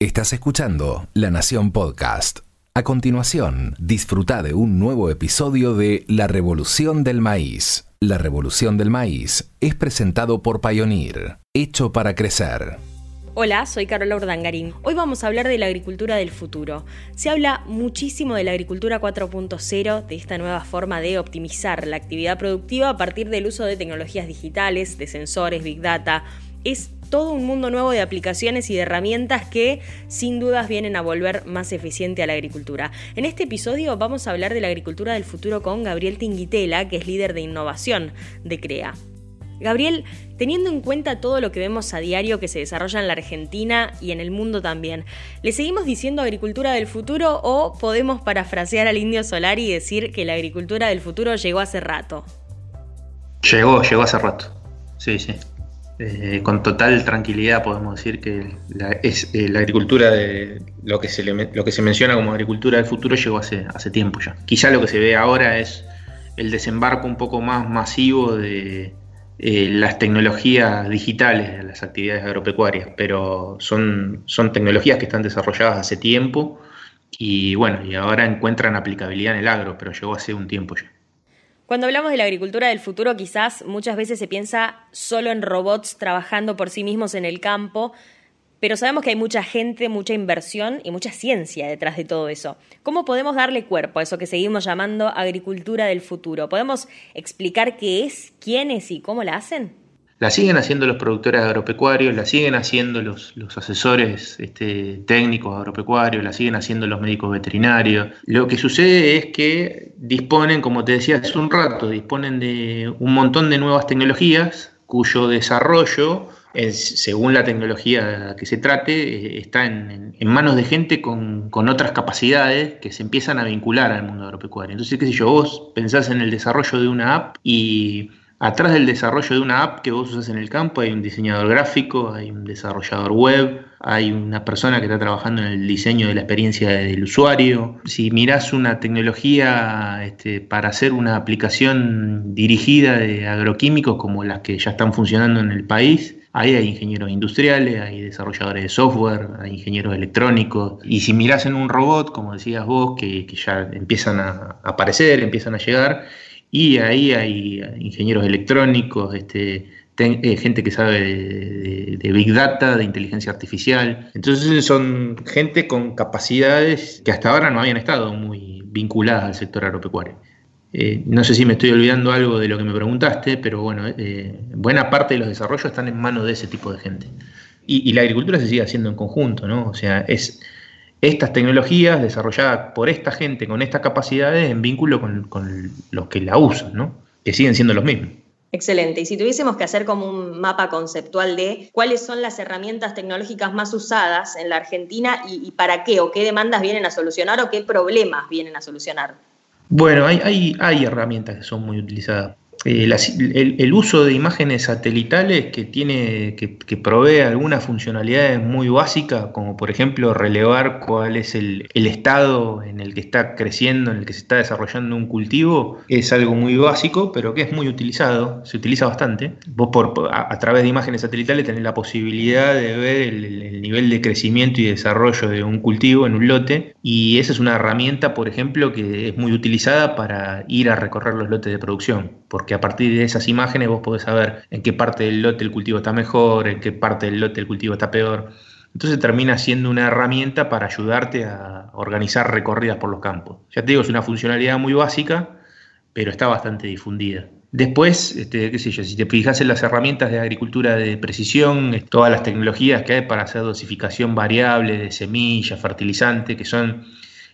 Estás escuchando La Nación Podcast. A continuación, disfruta de un nuevo episodio de La Revolución del Maíz. La Revolución del Maíz es presentado por Pioneer, hecho para crecer. Hola, soy Carola Urdangarín. Hoy vamos a hablar de la agricultura del futuro. Se habla muchísimo de la agricultura 4.0, de esta nueva forma de optimizar la actividad productiva a partir del uso de tecnologías digitales, de sensores, big data. Es todo un mundo nuevo de aplicaciones y de herramientas que sin dudas vienen a volver más eficiente a la agricultura. En este episodio vamos a hablar de la agricultura del futuro con Gabriel Tinguitela, que es líder de innovación de CREA. Gabriel, teniendo en cuenta todo lo que vemos a diario que se desarrolla en la Argentina y en el mundo también, ¿le seguimos diciendo agricultura del futuro o podemos parafrasear al indio solar y decir que la agricultura del futuro llegó hace rato? Llegó, llegó hace rato. Sí, sí. Eh, con total tranquilidad podemos decir que la, es, eh, la agricultura de lo que, se lo que se menciona como agricultura del futuro llegó hace, hace tiempo ya. Quizá lo que se ve ahora es el desembarco un poco más masivo de eh, las tecnologías digitales de las actividades agropecuarias, pero son, son tecnologías que están desarrolladas hace tiempo y bueno, y ahora encuentran aplicabilidad en el agro, pero llegó hace un tiempo ya. Cuando hablamos de la agricultura del futuro, quizás muchas veces se piensa solo en robots trabajando por sí mismos en el campo, pero sabemos que hay mucha gente, mucha inversión y mucha ciencia detrás de todo eso. ¿Cómo podemos darle cuerpo a eso que seguimos llamando agricultura del futuro? ¿Podemos explicar qué es, quiénes y cómo la hacen? La siguen haciendo los productores agropecuarios, la siguen haciendo los, los asesores este, técnicos agropecuarios, la siguen haciendo los médicos veterinarios. Lo que sucede es que disponen, como te decía hace un rato, disponen de un montón de nuevas tecnologías cuyo desarrollo, según la tecnología que se trate, eh, está en, manos de gente con, con, otras capacidades que se empiezan a vincular al mundo agropecuario. Entonces, qué sé yo, vos pensás en el desarrollo de una app y Atrás del desarrollo de una app que vos usas en el campo hay un diseñador gráfico, hay un desarrollador web, hay una persona que está trabajando en el diseño de la experiencia del usuario. Si mirás una tecnología este, para hacer una aplicación dirigida de agroquímicos como las que ya están funcionando en el país, Ahí hay ingenieros industriales, hay desarrolladores de software, hay ingenieros electrónicos. Y si mirás en un robot, como decías vos, que, que ya empiezan a aparecer, empiezan a llegar, y ahí hay ingenieros electrónicos, este, eh, gente que sabe de, Big Data, de inteligencia artificial. Entonces son gente con capacidades que hasta ahora no habían estado muy vinculadas al sector agropecuario. Eh, no sé si me estoy olvidando algo de lo que me preguntaste, pero bueno, eh, buena parte de los desarrollos están en manos de ese tipo de gente. Y, y la agricultura se sigue haciendo en conjunto, ¿no? O sea, es estas tecnologías desarrolladas por esta gente con estas capacidades en vínculo con, los que la usan, ¿no? que siguen siendo los mismos. Excelente. Y si tuviésemos que hacer como un mapa conceptual de cuáles son las herramientas tecnológicas más usadas en la Argentina y, para qué o qué demandas vienen a solucionar o qué problemas vienen a solucionar. Bueno, hay, hay herramientas que son muy utilizadas eh, el, uso de imágenes satelitales que tiene que, provee algunas funcionalidades muy básicas, como por ejemplo relevar cuál es el, estado en el que está creciendo, en el que se está desarrollando un cultivo, es algo muy básico, pero que es muy utilizado, se utiliza bastante. Vos por, a, través de imágenes satelitales tenés la posibilidad de ver el, nivel de crecimiento y desarrollo de un cultivo en un lote, y esa es una herramienta, por ejemplo, que es muy utilizada para ir a recorrer los lotes de producción porque a partir de esas imágenes vos podés saber en qué parte del lote el cultivo está mejor, en qué parte del lote el cultivo está peor. Entonces termina siendo una herramienta para ayudarte a organizar recorridas por los campos. Ya te digo, es una funcionalidad muy básica, pero está bastante difundida. Después, este, qué sé yo, si te fijas en las herramientas de agricultura de precisión, todas las tecnologías que hay para hacer dosificación variable de semillas, fertilizantes, que son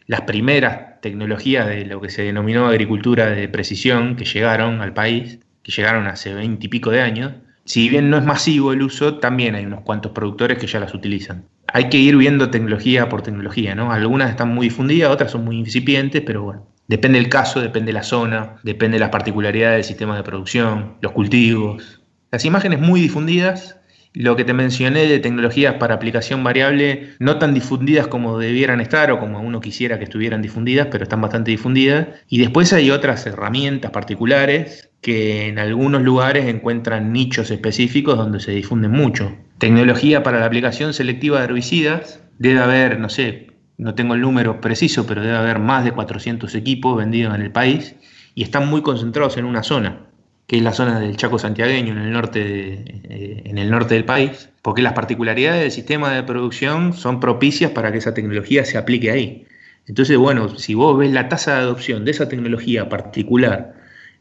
las primeras tecnologías de lo que se denominó agricultura de precisión que llegaron al país, que llegaron hace veinte y pico de años. Si bien no es masivo el uso, también hay unos cuantos productores que ya las utilizan. Hay que ir viendo tecnología por tecnología, ¿no? Algunas están muy difundidas, otras son muy incipientes, pero bueno, depende del caso, depende de la zona, depende de las particularidades del sistema de producción, los cultivos. Las imágenes muy difundidas lo que te mencioné de tecnologías para aplicación variable, no tan difundidas como debieran estar o como uno quisiera que estuvieran difundidas, pero están bastante difundidas. Y después hay otras herramientas particulares que en algunos lugares encuentran nichos específicos donde se difunden mucho. Tecnología para la aplicación selectiva de herbicidas, debe haber, no sé, no tengo el número preciso, pero debe haber más de 400 equipos vendidos en el país y están muy concentrados en una zona, que es la zona del Chaco santiagueño, en el norte, eh, en el norte del país, porque las particularidades del sistema de producción son propicias para que esa tecnología se aplique ahí. Entonces, bueno, si vos ves la tasa de adopción de esa tecnología particular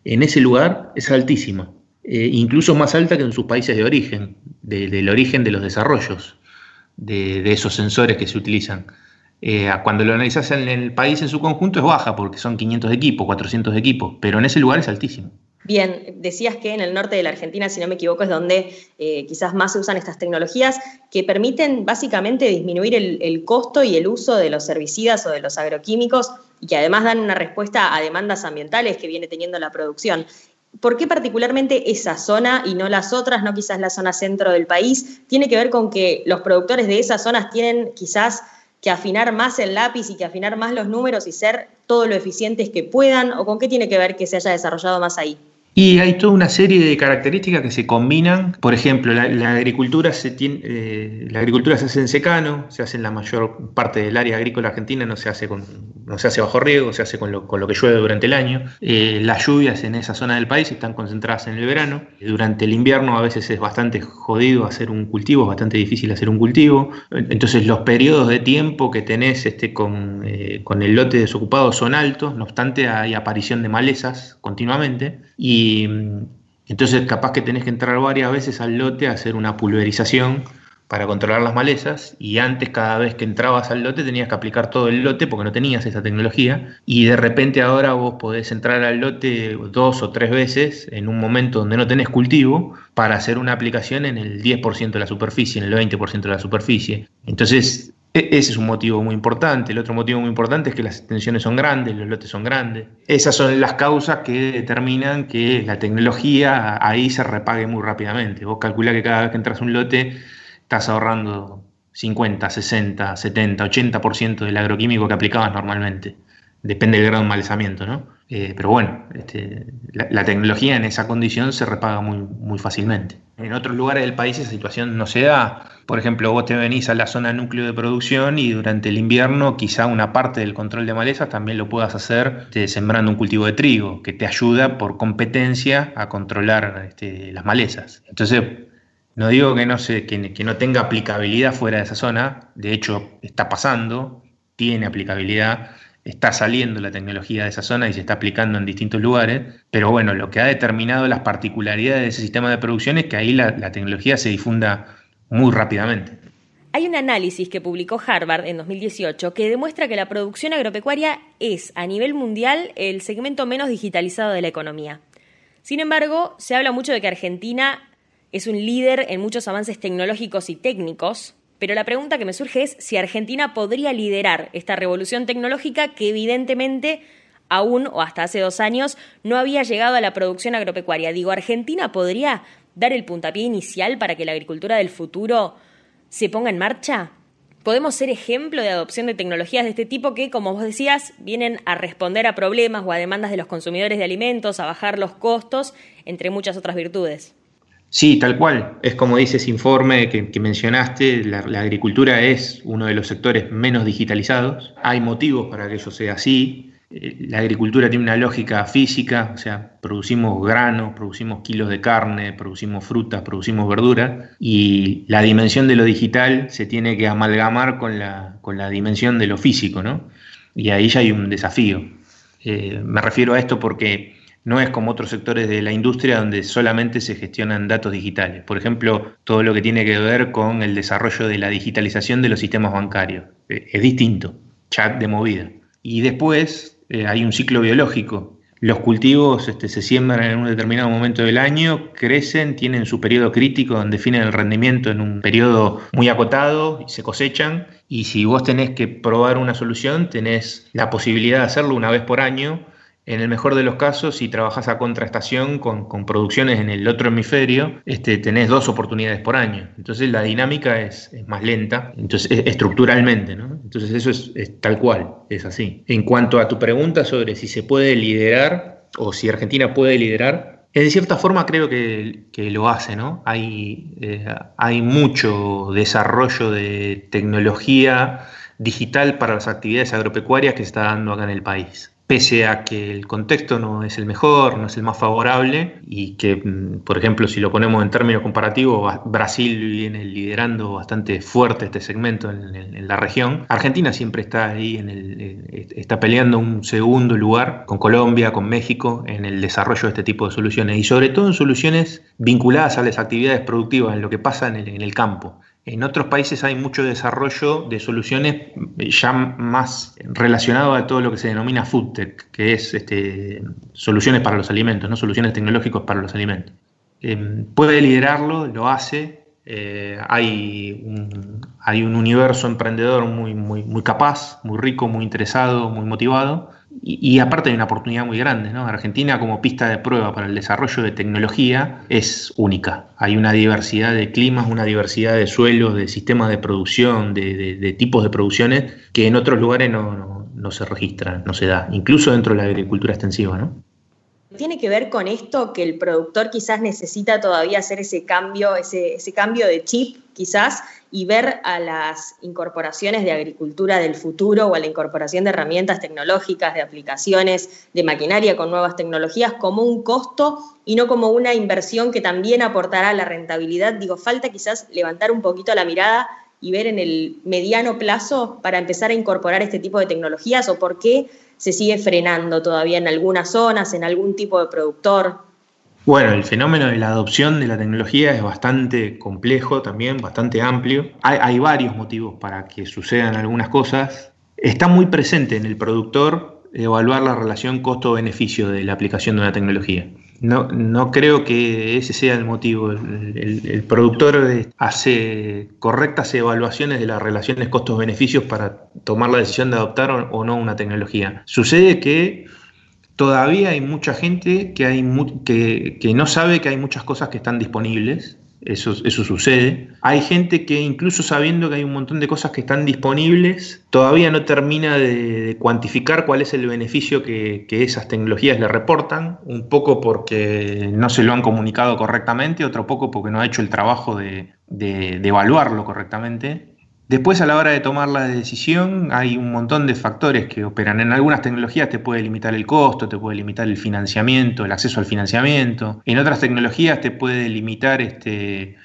en ese lugar, es altísima, eh, incluso más alta que en sus países de origen, del origen de los desarrollos de, esos sensores que se utilizan. Eh, cuando lo analizas en el país en su conjunto es baja, porque son 500 equipos, 400 equipos, pero en ese lugar es altísimo. Bien, decías que en el norte de la Argentina, si no me equivoco, es donde eh, quizás más se usan estas tecnologías que permiten básicamente disminuir el, costo y el uso de los herbicidas o de los agroquímicos y que además dan una respuesta a demandas ambientales que viene teniendo la producción. ¿Por qué particularmente esa zona y no las otras, no quizás la zona centro del país? ¿Tiene que ver con que los productores de esas zonas tienen quizás que afinar más el lápiz y que afinar más los números y ser todo lo eficientes que puedan? ¿O con qué tiene que ver que se haya desarrollado más ahí? Y hay toda una serie de características que se combinan. Por ejemplo, la, agricultura se tiene, eh, la agricultura se hace en secano, se hace en la mayor parte del área agrícola argentina, no se hace no se hace bajo riego, se hace con lo, con lo que llueve durante el año. Eh, las lluvias en esa zona del país están concentradas en el verano. Durante el invierno a veces es bastante jodido hacer un cultivo, es bastante difícil hacer un cultivo. Entonces los periodos de tiempo que tenés este, con, eh, con el lote desocupado son altos, no obstante hay aparición de malezas continuamente. Y entonces capaz que tenés que entrar varias veces al lote a hacer una pulverización para controlar las malezas y antes cada vez que entrabas al lote tenías que aplicar todo el lote porque no tenías esa tecnología y de repente ahora vos podés entrar al lote dos o tres veces en un momento donde no tenés cultivo para hacer una aplicación en el 10% de la superficie, en el 20% de la superficie. Entonces ese es un motivo muy importante. El otro motivo muy importante es que las extensiones son grandes, los lotes son grandes. Esas son las causas que determinan que la tecnología ahí se repague muy rápidamente. Vos calculás que cada vez que entras un lote estás ahorrando 50, 60, 70, 80% del agroquímico que aplicabas normalmente. Depende del grado de malezamiento, ¿no? Eh, pero bueno, este, la, tecnología en esa condición se repaga muy, muy fácilmente. En otros lugares del país esa situación no se da. Por ejemplo, vos te venís a la zona núcleo de producción y durante el invierno quizá una parte del control de malezas también lo puedas hacer este, sembrando un cultivo de trigo, que te ayuda por competencia a controlar este, las malezas. Entonces, no digo que no, se, que no tenga aplicabilidad fuera de esa zona, de hecho está pasando, tiene aplicabilidad está saliendo la tecnología de esa zona y se está aplicando en distintos lugares, pero bueno, lo que ha determinado las particularidades de ese sistema de producción es que ahí la, tecnología se difunda muy rápidamente. Hay un análisis que publicó Harvard en 2018 que demuestra que la producción agropecuaria es, a nivel mundial, el segmento menos digitalizado de la economía. Sin embargo, se habla mucho de que Argentina es un líder en muchos avances tecnológicos y técnicos, pero la pregunta que me surge es si Argentina podría liderar esta revolución tecnológica que evidentemente aún o hasta hace dos años no había llegado a la producción agropecuaria. Digo, ¿Argentina podría dar el puntapié inicial para que la agricultura del futuro se ponga en marcha? ¿Podemos ser ejemplo de adopción de tecnologías de este tipo que, como vos decías, vienen a responder a problemas o a demandas de los consumidores de alimentos, a bajar los costos, entre muchas otras virtudes? Sí, tal cual. Es como dice ese informe que, mencionaste, la, agricultura es uno de los sectores menos digitalizados. Hay motivos para que eso sea así. Eh, la agricultura tiene una lógica física, o sea, producimos granos, producimos kilos de carne, producimos frutas, producimos verduras, y la dimensión de lo digital se tiene que amalgamar con la, con la dimensión de lo físico, ¿no? Y ahí ya hay un desafío. Eh, me refiero a esto porque no es como otros sectores de la industria donde solamente se gestionan datos digitales. Por ejemplo, todo lo que tiene que ver con el desarrollo de la digitalización de los sistemas bancarios. Eh, es distinto, chat de movida. Y después eh, hay un ciclo biológico. Los cultivos este, se siembran en un determinado momento del año, crecen, tienen su periodo crítico donde definen el rendimiento en un periodo muy acotado y se cosechan. Y si vos tenés que probar una solución, tenés la posibilidad de hacerlo una vez por año en el mejor de los casos, si trabajas a contraestación con, con producciones en el otro hemisferio, este, tenés dos oportunidades por año. Entonces la dinámica es, más lenta, entonces estructuralmente, ¿no? Entonces eso es, es, tal cual, es así. En cuanto a tu pregunta sobre si se puede liderar o si Argentina puede liderar, En cierta forma creo que, lo hace, ¿no? Hay, eh, hay mucho desarrollo de tecnología digital para las actividades agropecuarias que se está dando acá en el país pese a que el contexto no es el mejor, no es el más favorable y que, mm, por ejemplo, si lo ponemos en términos comparativos, Brasil viene liderando bastante fuerte este segmento en, la región, Argentina siempre está ahí, en el, está peleando un segundo lugar con Colombia, con México, en el desarrollo de este tipo de soluciones y sobre todo en soluciones vinculadas a las actividades productivas, en lo que pasa en el campo. En otros países hay mucho desarrollo de soluciones ya más relacionado a todo lo que se denomina food tech, que es este, soluciones para los alimentos, no soluciones tecnológicas para los alimentos. Em, puede liderarlo, lo hace. Eh, hay, un, hay un universo emprendedor muy, muy, muy capaz, muy rico, muy interesado, muy motivado y, aparte hay una oportunidad muy grande, ¿no? Argentina como pista de prueba para el desarrollo de tecnología es única. Hay una diversidad de climas, una diversidad de suelos, de sistemas de producción, de, tipos de producciones que en otros lugares no, no, se registran, no se da, incluso dentro de la agricultura extensiva, ¿no? ¿Tiene que ver con esto que el productor quizás necesita todavía hacer ese cambio, ese, ese cambio de chip quizás y ver a las incorporaciones de agricultura del futuro o a la incorporación de herramientas tecnológicas, de aplicaciones, de maquinaria con nuevas tecnologías como un costo y no como una inversión que también aportará a la rentabilidad. Digo, falta quizás levantar un poquito la mirada y ver en el mediano plazo para empezar a incorporar este tipo de tecnologías o por qué se sigue frenando todavía en algunas zonas, en algún tipo de productor. Bueno, el fenómeno de la adopción de la tecnología es bastante complejo también, bastante amplio. Hay, varios motivos para que sucedan algunas cosas. Está muy presente en el productor evaluar la relación costo-beneficio de la aplicación de una tecnología. No, no creo que ese sea el motivo. El, productor hace correctas evaluaciones de las relaciones costos-beneficios para tomar la decisión de adoptar o no una tecnología. Sucede que todavía hay mucha gente que, hay que, no sabe que hay muchas cosas que están disponibles. Eso, sucede. Hay gente que incluso sabiendo que hay un montón de cosas que están disponibles, todavía no termina de, cuantificar cuál es el beneficio que, esas tecnologías le reportan, un poco porque no se lo han comunicado correctamente, otro poco porque no ha hecho el trabajo de evaluarlo correctamente. Después a la hora de tomar la decisión hay un montón de factores que operan. En algunas tecnologías te puede limitar el costo, te puede limitar el financiamiento, el acceso al financiamiento. En otras tecnologías te puede limitar este,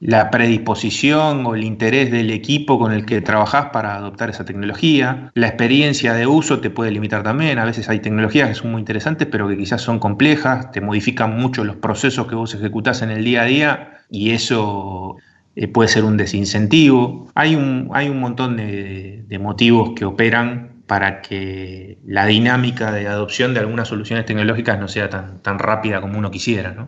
la predisposición o el interés del equipo con el que trabajas para adoptar esa tecnología. La experiencia de uso te puede limitar también. A veces hay tecnologías que son muy interesantes pero que quizás son complejas, te modifican mucho los procesos que vos ejecutás en el día a día y eso eh, puede ser un desincentivo. Hay un, hay un montón de, motivos que operan para que la dinámica de adopción de algunas soluciones tecnológicas no sea tan, tan rápida como uno quisiera.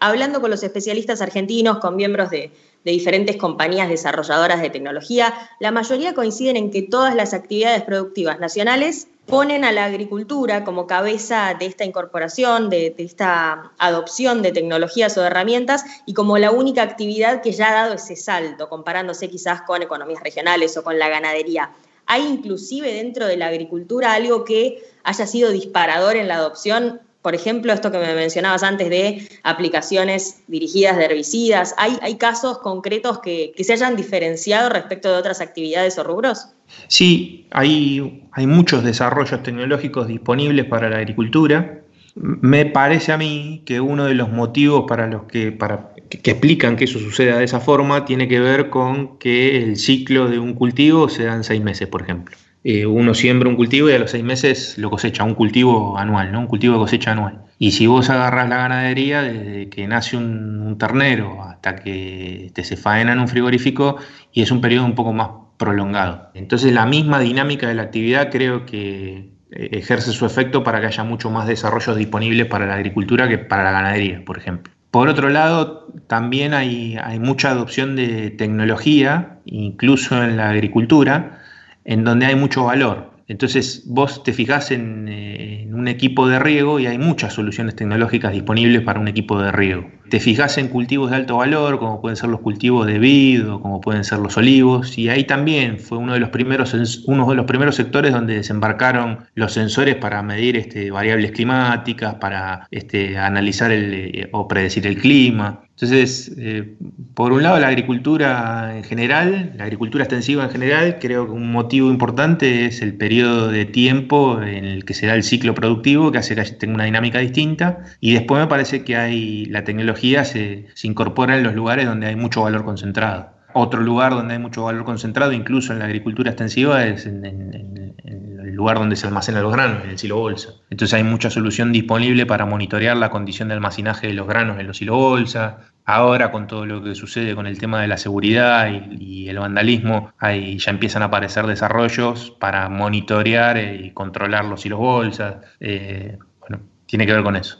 Hablando con los especialistas argentinos, con miembros de, de diferentes compañías desarrolladoras de tecnología, la mayoría coinciden en que todas las actividades productivas nacionales ponen a la agricultura como cabeza de esta incorporación, de, esta adopción de tecnologías o de herramientas y como la única actividad que ya ha dado ese salto, comparándose quizás con economías regionales o con la ganadería. ¿Hay inclusive dentro de la agricultura algo que haya sido disparador en la adopción? Por ejemplo, esto que me mencionabas antes de aplicaciones dirigidas de herbicidas. ¿Hay, hay casos concretos que, que se hayan diferenciado respecto de otras actividades o rubros? Sí, hay, hay muchos desarrollos tecnológicos disponibles para la agricultura. Me parece a mí que uno de los motivos para los que, para, que, explican que eso suceda de esa forma tiene que ver con que el ciclo de un cultivo se da en seis meses, por ejemplo. Eh, uno siembra un cultivo y a los seis meses lo cosecha, un cultivo anual, ¿no? Un cultivo de cosecha anual. Y si vos agarras la ganadería, desde que nace un, ternero hasta que te se faena en un frigorífico, y es un periodo un poco más prolongado. Entonces la misma dinámica de la actividad creo que eh, ejerce su efecto para que haya mucho más desarrollos disponibles para la agricultura que para la ganadería, por ejemplo. Por otro lado, también hay mucha adopción de tecnología, incluso en la agricultura, en donde hay mucho valor. Entonces vos te fijás en, eh, un equipo de riego y hay muchas soluciones tecnológicas disponibles para un equipo de riego. Te fijas en cultivos de alto valor, como pueden ser los cultivos de vid como pueden ser los olivos, y ahí también fue uno de los primeros, uno de los primeros sectores donde desembarcaron los sensores para medir este, variables climáticas, para este, analizar el, eh, o predecir el clima. Entonces, eh, por un lado, la agricultura en general, la agricultura extensiva en general, creo que un motivo importante es el periodo de tiempo en el que se da el ciclo productivo, que hace que tenga una dinámica distinta. Y después me parece que hay la tecnología se, incorpora en los lugares donde hay mucho valor concentrado. Otro lugar donde hay mucho valor concentrado, incluso en la agricultura extensiva, es en, el lugar donde se almacenan los granos, en el silo bolsa. Entonces hay mucha solución disponible para monitorear la condición de almacenaje de los granos en los silo bolsa, Ahora con todo lo que sucede con el tema de la seguridad y, el vandalismo, ahí ya empiezan a aparecer desarrollos para monitorear y controlar los hilos bolsas. Eh, bueno, tiene que ver con eso.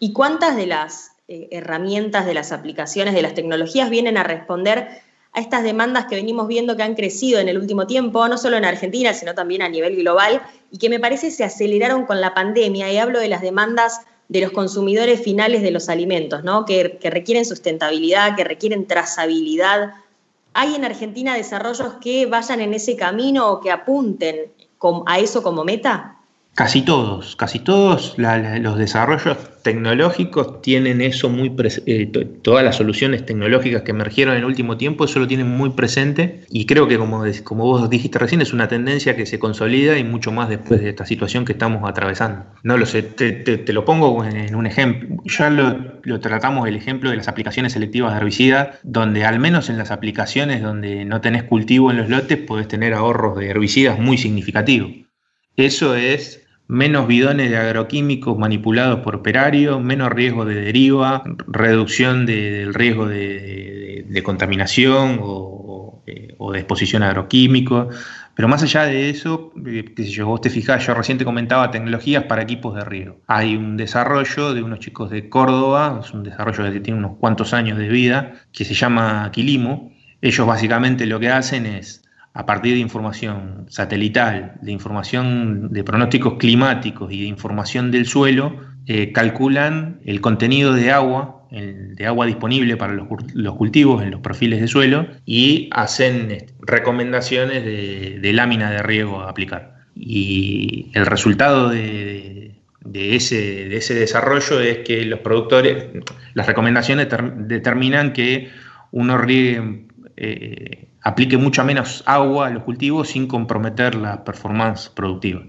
¿Y cuántas de las eh, herramientas, de las aplicaciones, de las tecnologías vienen a responder a estas demandas que venimos viendo que han crecido en el último tiempo, no solo en Argentina, sino también a nivel global, y que me parece se aceleraron con la pandemia? Y hablo de las demandas de los consumidores finales de los alimentos, ¿no? que, requieren sustentabilidad, que requieren trazabilidad. ¿Hay en Argentina desarrollos que vayan en ese camino o que apunten a eso como meta? Casi todos, casi todos los desarrollos tecnológicos tienen eso muy presente, eh, todas las soluciones tecnológicas que emergieron en el último tiempo, eso lo tienen muy presente y creo que como, como vos dijiste recién es una tendencia que se consolida y mucho más después de esta situación que estamos atravesando. No lo sé, te, lo pongo en un ejemplo, ya lo, tratamos el ejemplo de las aplicaciones selectivas de herbicida, donde al menos en las aplicaciones donde no tenés cultivo en los lotes podés tener ahorros de herbicidas muy significativos. Eso es menos bidones de agroquímicos manipulados por operario, menos riesgo de deriva, reducción del riesgo de, contaminación o, de exposición a agroquímicos. Pero más allá de eso, eh, qué sé yo, vos te fijás, yo recién comentaba tecnologías para equipos de riego. Hay un desarrollo de unos chicos de Córdoba, es un desarrollo que tiene unos cuantos años de vida, que se llama Quilimo. Ellos básicamente lo que hacen es a partir de información satelital, de información de pronósticos climáticos y de información del suelo, eh, calculan el contenido de agua, de agua disponible para los, cultivos en los perfiles de suelo y hacen este, recomendaciones de, lámina de riego a aplicar. Y el resultado de, ese, desarrollo es que los productores, las recomendaciones determinan que uno riegue eh, aplique mucha menos agua a los cultivos sin comprometer la performance productiva.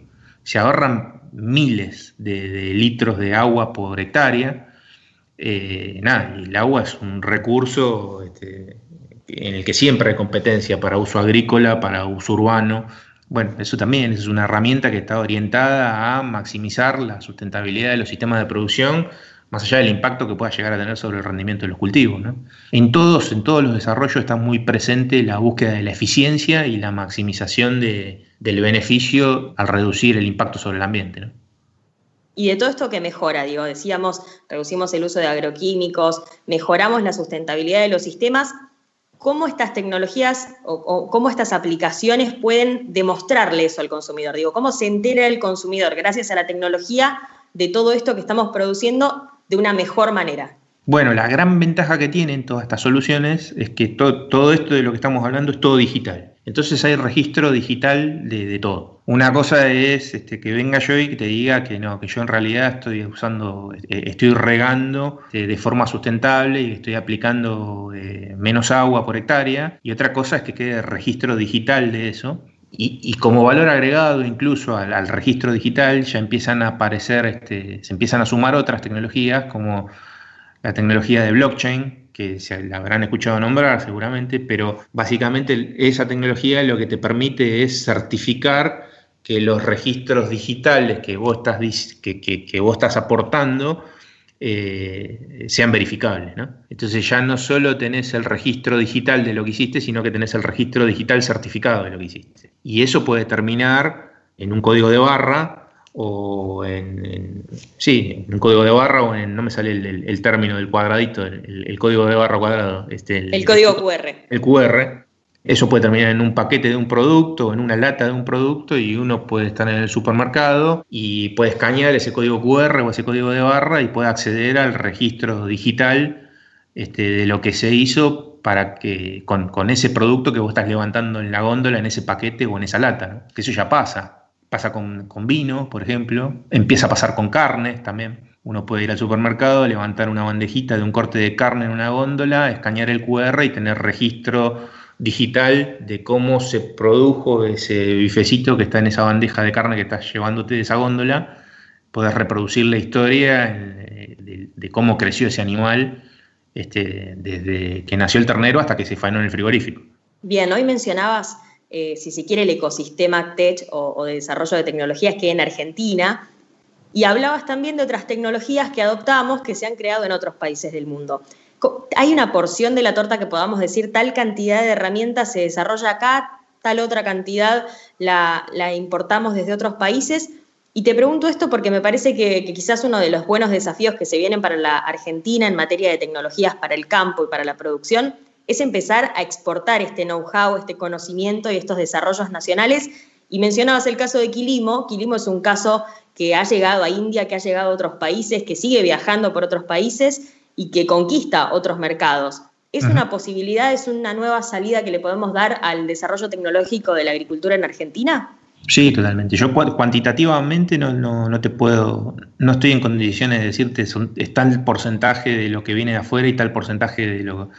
Se ahorran miles de, litros de agua por hectárea. Eh, nada, el agua es un recurso este, en el que siempre hay competencia para uso agrícola, para uso urbano. Bueno, eso también es una herramienta que está orientada a maximizar la sustentabilidad de los sistemas de producción más allá del impacto que pueda llegar a tener sobre el rendimiento de los cultivos. En, todos, en todos los desarrollos está muy presente la búsqueda de la eficiencia y la maximización del beneficio al reducir el impacto sobre el ambiente. Y de todo esto que mejora, digo, decíamos, reducimos el uso de agroquímicos, mejoramos la sustentabilidad de los sistemas, ¿cómo estas tecnologías o, cómo estas aplicaciones pueden demostrarle eso al consumidor? Digo, ¿cómo se entera el consumidor gracias a la tecnología de todo esto que estamos produciendo de una mejor manera? Bueno, la gran ventaja que tienen todas estas soluciones es que todo esto de lo que estamos hablando es todo digital. Entonces hay registro digital de, todo. Una cosa es este, que venga yo y que te diga que no, que yo en realidad estoy usando, eh, estoy regando eh, de, forma sustentable y estoy aplicando eh, menos agua por hectárea. Y otra cosa es que quede registro digital de eso y, como valor agregado incluso al, registro digital ya empiezan a aparecer, este, se empiezan a sumar otras tecnologías como la tecnología de blockchain, que se la habrán escuchado nombrar seguramente, pero básicamente esa tecnología lo que te permite es certificar que los registros digitales que vos estás, que, que vos estás aportando eh, sean verificables. Entonces ya no solo tenés el registro digital de lo que hiciste, sino que tenés el registro digital certificado de lo que hiciste. Y eso puede terminar en un código de barra o en, sí, en un código de barra o en, no me sale el, término del cuadradito, el, código de barra cuadrado. Este, el, código QR. El QR. Eso puede terminar en un paquete de un producto, en una lata de un producto y uno puede estar en el supermercado y puede escanear ese código QR o ese código de barra y puede acceder al registro digital este, de lo que se hizo para que con, ese producto que vos estás levantando en la góndola, en ese paquete o en esa lata. Que eso ya pasa. Pasa con, con vino, por ejemplo. Empieza a pasar con carnes también. Uno puede ir al supermercado, levantar una bandejita de un corte de carne en una góndola, escanear el QR y tener registro digital de cómo se produjo ese bifecito que está en esa bandeja de carne que estás llevándote de esa góndola, puedes reproducir la historia de, cómo creció ese animal este, desde que nació el ternero hasta que se faenó en el frigorífico. Bien, hoy mencionabas, eh, si se quiere, el ecosistema tech o, o de desarrollo de tecnologías que hay en Argentina, y hablabas también de otras tecnologías que adoptamos que se han creado en otros países del mundo. ¿Hay una porción de la torta que podamos decir tal cantidad de herramientas se desarrolla acá, tal otra cantidad la, importamos desde otros países? Y te pregunto esto porque me parece que, quizás uno de los buenos desafíos que se vienen para la Argentina en materia de tecnologías para el campo y para la producción es empezar a exportar este know-how, este conocimiento y estos desarrollos nacionales. Y mencionabas el caso de Quilimo. Quilimo es un caso que ha llegado a India, que ha llegado a otros países, que sigue viajando por otros países y que conquista otros mercados. ¿Es una posibilidad, es una nueva salida que le podemos dar al desarrollo tecnológico de la agricultura en Argentina? Sí, totalmente. Yo cuantitativamente no, no, te puedo, no estoy en condiciones de decirte son, es tal porcentaje de lo que viene de afuera y tal porcentaje de lo,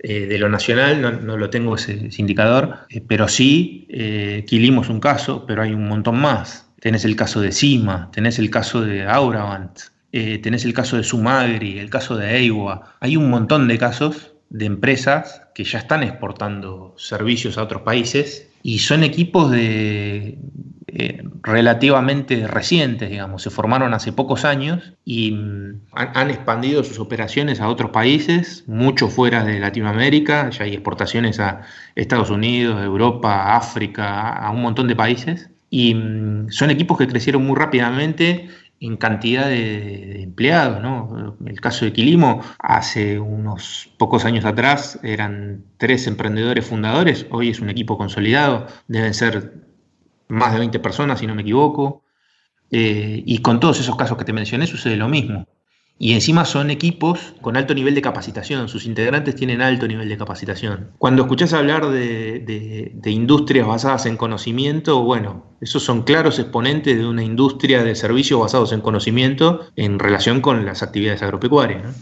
eh, de lo nacional, no, lo tengo ese, indicador, eh, pero sí, eh, Quilimos un caso, pero hay un montón más. Tenés el caso de Cima, tenés el caso de Auravant, eh, tenés el caso de Sumagri, el caso de Eiwa. Hay un montón de casos de empresas que ya están exportando servicios a otros países y son equipos de eh, relativamente recientes, digamos, se formaron hace pocos años y mm, han, expandido sus operaciones a otros países, mucho fuera de Latinoamérica, ya hay exportaciones a Estados Unidos, Europa, África, a un montón de países. Y mm, son equipos que crecieron muy rápidamente en cantidad de, empleados. ¿no? El caso de Quilimo, hace unos pocos años atrás eran tres emprendedores fundadores, hoy es un equipo consolidado, deben ser más de 20 personas si no me equivoco. Eh, y con todos esos casos que te mencioné sucede lo mismo. Y encima son equipos con alto nivel de capacitación, sus integrantes tienen alto nivel de capacitación. Cuando escuchás hablar de, industrias basadas en conocimiento, bueno, esos son claros exponentes de una industria de servicios basados en conocimiento en relación con las actividades agropecuarias.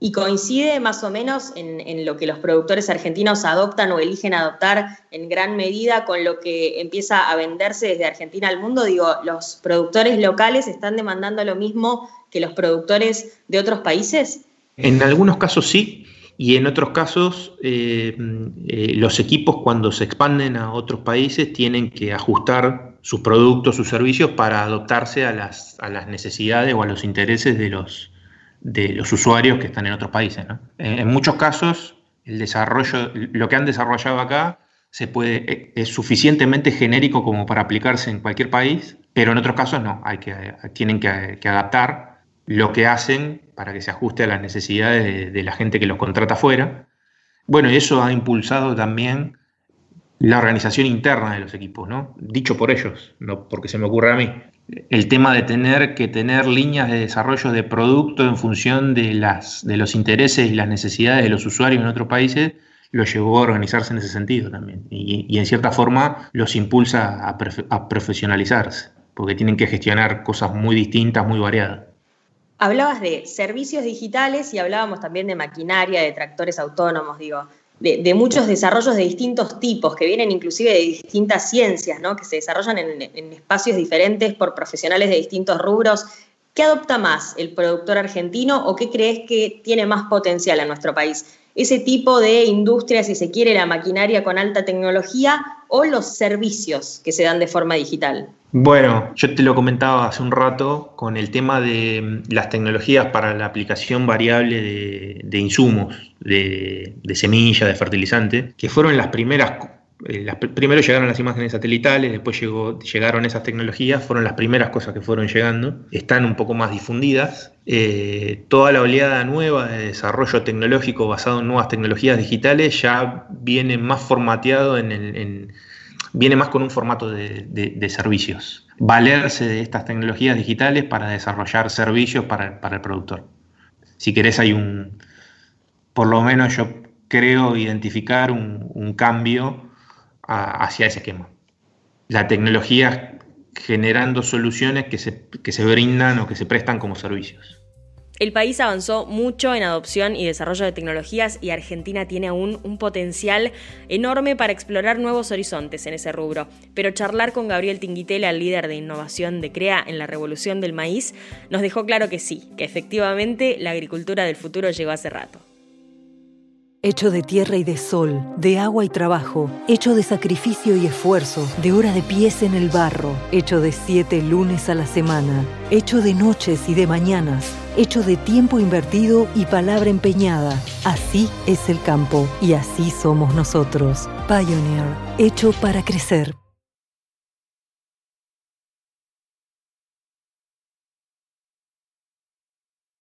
Y coincide más o menos en, lo que los productores argentinos adoptan o eligen adoptar en gran medida con lo que empieza a venderse desde Argentina al mundo. Digo, los productores locales están demandando lo mismo que los productores de otros países? En algunos casos sí, y en otros casos eh, eh, los equipos cuando se expanden a otros países tienen que ajustar sus productos, sus servicios para adoptarse a las, a las necesidades o a los intereses de los, de los usuarios que están en otros países. En, muchos casos, el desarrollo, lo que han desarrollado acá se puede, es suficientemente genérico como para aplicarse en cualquier país, pero en otros casos no, hay tienen que adaptar lo que hacen para que se ajuste a las necesidades de, la gente que los contrata afuera. Bueno, y eso ha impulsado también la organización interna de los equipos, ¿no? Dicho por ellos, no porque se me ocurre a mí. El tema de tener que tener líneas de desarrollo de producto en función de, las, de los intereses y las necesidades de los usuarios en otros países lo llevó a organizarse en ese sentido también. Y, en cierta forma los impulsa a profesionalizarse, porque tienen que gestionar cosas muy distintas, muy variadas. Hablabas de servicios digitales y hablábamos también de maquinaria, de tractores autónomos, digo, de, muchos desarrollos de distintos tipos, que vienen inclusive de distintas ciencias, ¿no? que se desarrollan en, en espacios diferentes por profesionales de distintos rubros. ¿Qué adopta más el productor argentino o qué crees que tiene más potencial en nuestro país? ¿Ese tipo de industria, si se quiere, la maquinaria con alta tecnología o los servicios que se dan de forma digital? Bueno, yo te lo comentaba hace un rato con el tema de mm, las tecnologías para la aplicación variable de, insumos, de, semillas, de fertilizantes, que fueron las primeras eh, primero llegaron las imágenes satelitales, después llegaron esas tecnologías, fueron las primeras cosas que fueron llegando, están un poco más difundidas. eh, toda la oleada nueva de desarrollo tecnológico basado en nuevas tecnologías digitales ya viene más formateado en, viene más con un formato de, servicios. Valerse de estas tecnologías digitales para desarrollar servicios para, el productor. Si querés hay un, por lo menos yo creo identificar un, cambio hacia ese esquema. La tecnología generando soluciones que se, que se brindan o que se prestan como servicios. El país avanzó mucho en adopción y desarrollo de tecnologías y Argentina tiene aún un potencial enorme para explorar nuevos horizontes en ese rubro. Pero charlar con Gabriel Tinguitela, el líder de innovación de CREA en la revolución del maíz, nos dejó claro que sí, que efectivamente la agricultura del futuro llegó hace rato hecho de tierra y de sol, de agua y trabajo, hecho de sacrificio y esfuerzo, de horas de pies en el barro, hecho de siete lunes a la semana, hecho de noches y de mañanas, hecho de tiempo invertido y palabra empeñada. Así es el campo y así somos nosotros. Pioneer, hecho para crecer.